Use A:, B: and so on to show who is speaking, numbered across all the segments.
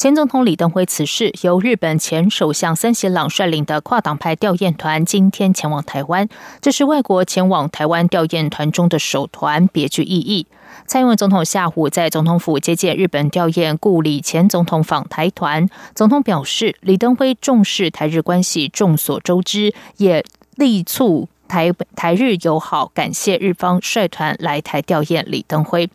A: 前总统李登辉辞世，由日本前首相森喜朗率领的跨党派吊唁团今天前往台湾。这是外国前往台湾吊唁团中的首团，别具意义。蔡英文总统下午在总统府接见日本吊唁故里前总统访台团，总统表示，李登辉重视台日关系，众所周知，也力促。台台日友好，感谢日方率团来台吊唁李登辉。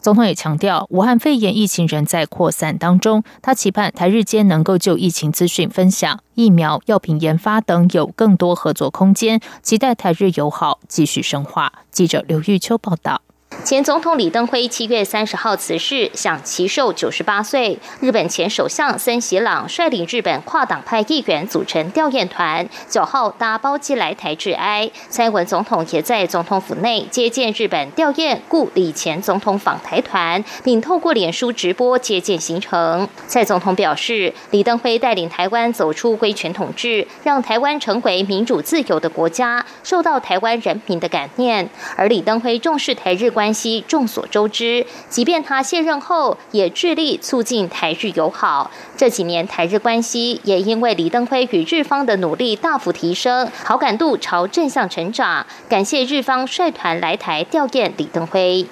A: 总统也强调，武汉肺炎疫情仍在扩散当中，他期盼台日间能够就疫情资讯分享、疫苗、药品研发等有更多合作空间，期待台日友好继续深化。记者刘玉秋报道。
B: 前总统李登辉七月三十号辞世，享其寿九十八岁。日本前首相森喜朗率领日本跨党派议员组成吊唁团，九号搭包机来台致哀。蔡文总统也在总统府内接见日本吊唁故李前总统访台团，并透过脸书直播接见行程。蔡总统表示，李登辉带领台湾走出威权统治，让台湾成为民主自由的国家，受到台湾人民的感念。而李登辉重视台日关。关系众所周知，即便他卸任后，也致力促进台日友好。这几年台日关系也因为李登辉与日方的努力大幅提升，好感度朝正向成长。感谢日方率团来台吊唁李登辉。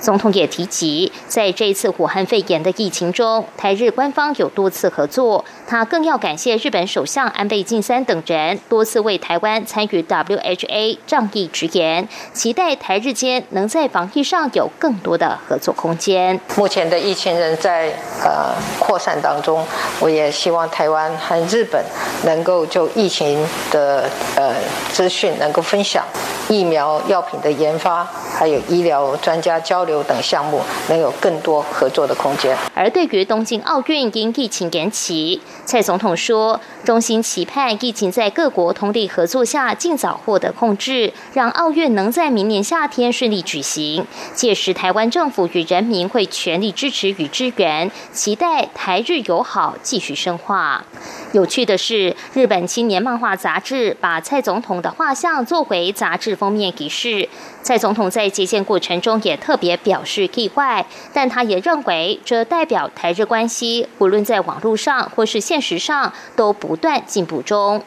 B: 总统也提及，在这次武汉肺炎的疫情中，台日官方有多次合作。他更要感谢日本首相安倍晋三等人多次为台湾参与 WHA 仗义直言，期待台日间能在防疫上有更多的合作空间。
C: 目前的疫情仍在呃扩散当中，我也希望台湾和日本能够就疫情的呃资讯能够分享。疫苗药品的研发，还有医疗专家交流等项目，能有更多合作的空间。
B: 而对于东京奥运因疫情延期，蔡总统说，衷心期盼疫情在各国通力合作下尽早获得控制，让奥运能在明年夏天顺利举行。届时，台湾政府与人民会全力支持与支援，期待台日友好继续深化。有趣的是，日本青年漫画杂志把蔡总统的画像作为杂志。封面仪式，蔡总统在接见过程中也特别表示意外，但他也认为这代表台日关系无论在网络上或是现实上都不断进步中。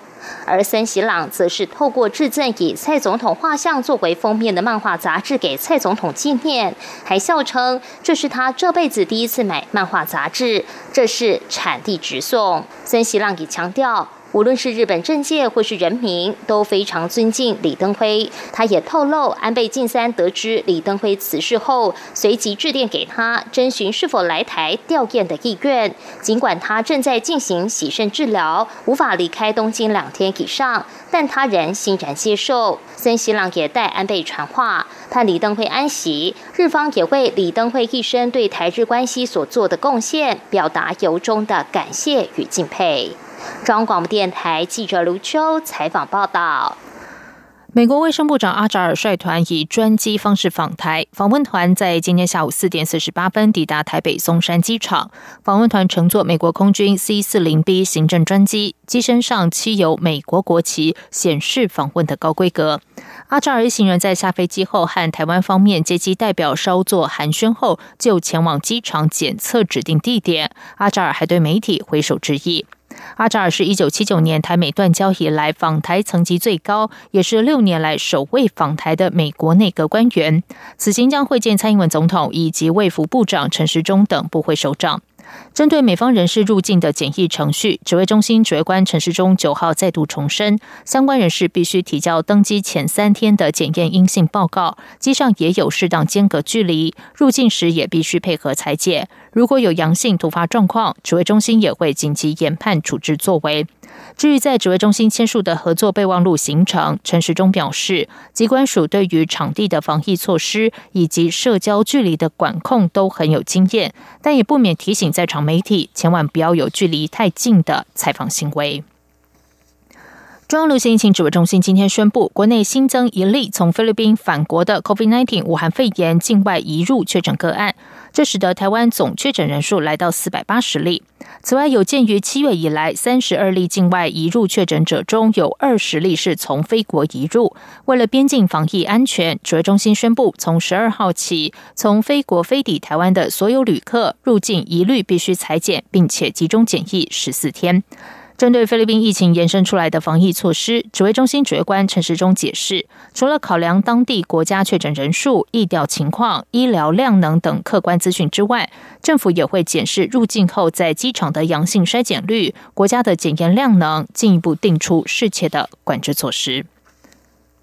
B: 而森喜朗则是透过致赠以蔡总统画像作为封面的漫画杂志给蔡总统纪念，还笑称这是他这辈子第一次买漫画杂志，这是产地直送。森喜朗也强调。无论是日本政界或是人民，都非常尊敬李登辉。他也透露，安倍晋三得知李登辉辞世后，随即致电给他，征询是否来台吊唁的意愿。尽管他正在进行洗肾治疗，无法离开东京两天以上，但他仍欣然接受。森喜朗也代安倍传话，盼李登辉安息。日方也为李登辉一生对台日关系所做的贡献，表达由衷的感谢与敬佩。中央广播电台记者卢秋采访报道：
A: 美国卫生部长阿扎尔率团以专机方式访台，访问团在今天下午四点四十八分抵达台北松山机场。访问团乘坐美国空军 C 四零 B 行政专机，机身上漆有美国国旗，显示访问的高规格。阿扎尔一行人在下飞机后，和台湾方面接机代表稍作寒暄后，就前往机场检测指定地点。阿扎尔还对媒体挥手致意。阿扎尔是一九七九年台美断交以来访台层级最高，也是六年来首位访台的美国内阁官员。此行将会见蔡英文总统以及卫福部长陈时中等部会首长。针对美方人士入境的检疫程序，指挥中心指挥官陈世忠九号再度重申，相关人士必须提交登机前三天的检验阴性报告，机上也有适当间隔距离，入境时也必须配合裁剪。如果有阳性突发状况，指挥中心也会紧急研判处置作为。至于在指挥中心签署的合作备忘录形成，陈时中表示，机关署对于场地的防疫措施以及社交距离的管控都很有经验，但也不免提醒在场媒体，千万不要有距离太近的采访行为。中央流行疫情指挥中心今天宣布，国内新增一例从菲律宾返国的 COVID-19 武汉肺炎境外移入确诊个案，这使得台湾总确诊人数来到四百八十例。此外，有鉴于七月以来三十二例境外移入确诊者中有二十例是从非国移入，为了边境防疫安全，指挥中心宣布，从十二号起，从非国飞抵台湾的所有旅客入境一律必须裁剪，并且集中检疫十四天。针对菲律宾疫情延伸出来的防疫措施，指挥中心指挥官陈时中解释，除了考量当地国家确诊人数、疫调情况、医疗量能等客观资讯之外，政府也会检视入境后在机场的阳性筛检率、国家的检验量能，进一步定出适切的管制措施。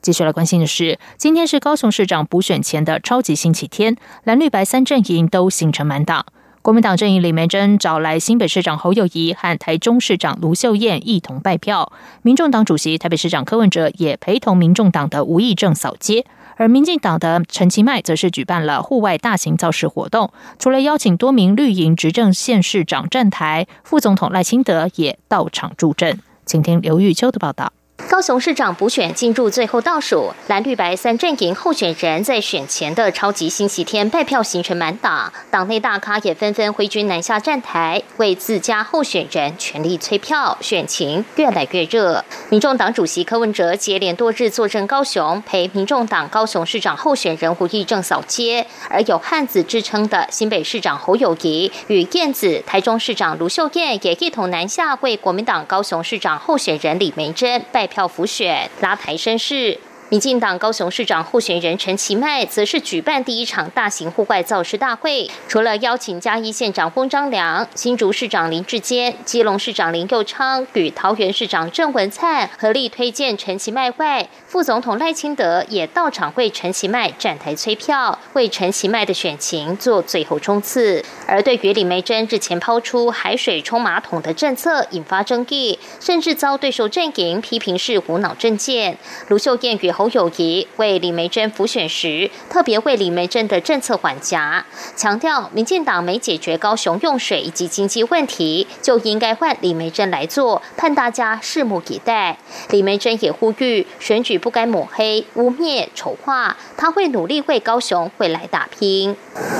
A: 接下来关心的是，今天是高雄市长补选前的超级星期天，蓝绿白三阵营都形成满档。国民党阵营李梅珍找来新北市长侯友谊和台中市长卢秀燕一同拜票，民众党主席台北市长柯文哲也陪同民众党的吴益政扫街，而民进党的陈其迈则是举办了户外大型造势活动，除了邀请多名绿营执政县市长站台，副总统赖清德也到场助阵。请听刘玉秋的报道。
B: 高雄市长补选进入最后倒数，蓝绿白三阵营候选人在选前的超级星期天拜票行程满档，党内大咖也纷纷挥军南下站台，为自家候选人全力催票，选情越来越热。民众党主席柯文哲接连多日坐镇高雄，陪民众党高雄市长候选人胡义正扫街，而有汉子之称的新北市长侯友谊与燕子、台中市长卢秀燕也一同南下，为国民党高雄市长候选人李梅珍拜。票浮选拉抬声势。民进党高雄市长候选人陈其迈则是举办第一场大型户外造势大会，除了邀请嘉义县长翁章良、新竹市长林志坚、基隆市长林佑昌与桃园市长郑文灿合力推荐陈其迈外，副总统赖清德也到场为陈其迈站台催票，为陈其迈的选情做最后冲刺。而对于李梅珍日前抛出海水冲马桶的政策引发争议，甚至遭对手阵营批评是无脑政见。卢秀燕与侯友谊为李梅珍辅选时，特别为李梅珍的政策缓颊，强调民进党没解决高雄用水以及经济问题，就应该换李梅珍来做，盼大家拭目以待。李梅珍也呼吁选举不该抹黑、污蔑、丑化，他会努力为高雄未来打拼。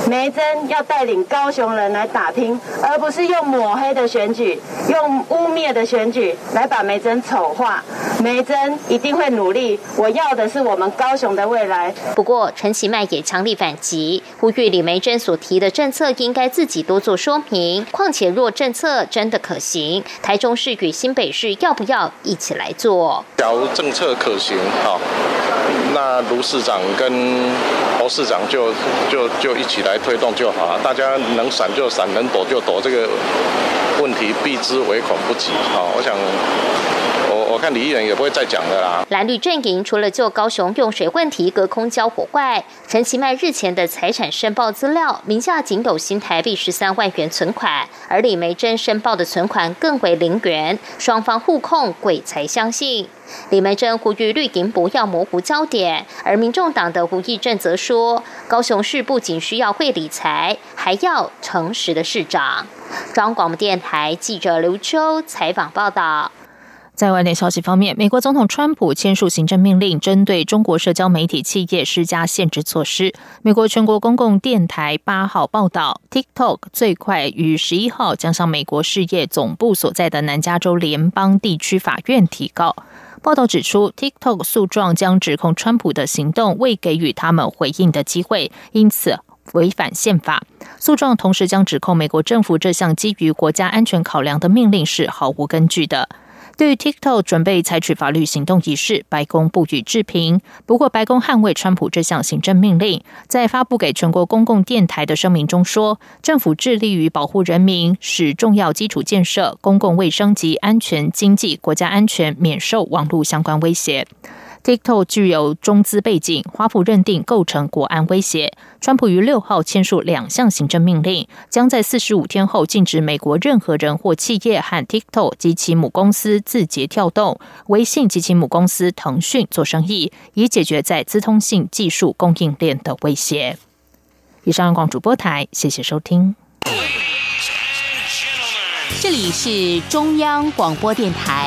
D: 梅珍要带领高雄人来打拼，而不是用抹黑的选举、用污蔑的选举来把梅珍丑化。梅珍一定会努力，我要。要的是我们高雄的未来。
B: 不过，陈其迈也强力反击，呼吁李梅珍所提的政策应该自己多做说明。况且，若政策真的可行，台中市与新北市要不要一起来做？
E: 假如政策可行，好，那卢市长跟侯市长就就就一起来推动就好了。大家能闪就闪，能躲就躲。这个问题避之唯恐不及。好，我想。我看李议员也不会再讲的啦。
B: 蓝绿阵营除了就高雄用水问题隔空交火外，陈其迈日前的财产申报资料，名下仅有新台币十三万元存款，而李梅珍申报的存款更为零元，双方互控，鬼才相信。李梅珍呼吁绿营不要模糊焦点，而民众党的吴益政则说，高雄市不仅需要会理财，还要诚实的市长。中央广播电台记者刘秋采访报道。
A: 在外电消息方面，美国总统川普签署行政命令，针对中国社交媒体企业施加限制措施。美国全国公共电台八号报道，TikTok 最快于十一号将向美国事业总部所在的南加州联邦地区法院提告。报道指出，TikTok 诉状将指控川普的行动未给予他们回应的机会，因此违反宪法。诉状同时将指控美国政府这项基于国家安全考量的命令是毫无根据的。对于 TikTok 准备采取法律行动一事，白宫不予置评。不过，白宫捍卫川普这项行政命令，在发布给全国公共电台的声明中说，政府致力于保护人民，使重要基础建设、公共卫生及安全、经济、国家安全免受网络相关威胁。TikTok 具有中资背景，华府认定构成国安威胁。川普于六号签署两项行政命令，将在四十五天后禁止美国任何人或企业和 TikTok 及其母公司字节跳动、微信及其母公司腾讯做生意，以解决在资通信技术供应链的威胁。以上广主播台，谢谢收听。
F: 这里是中央广播电台。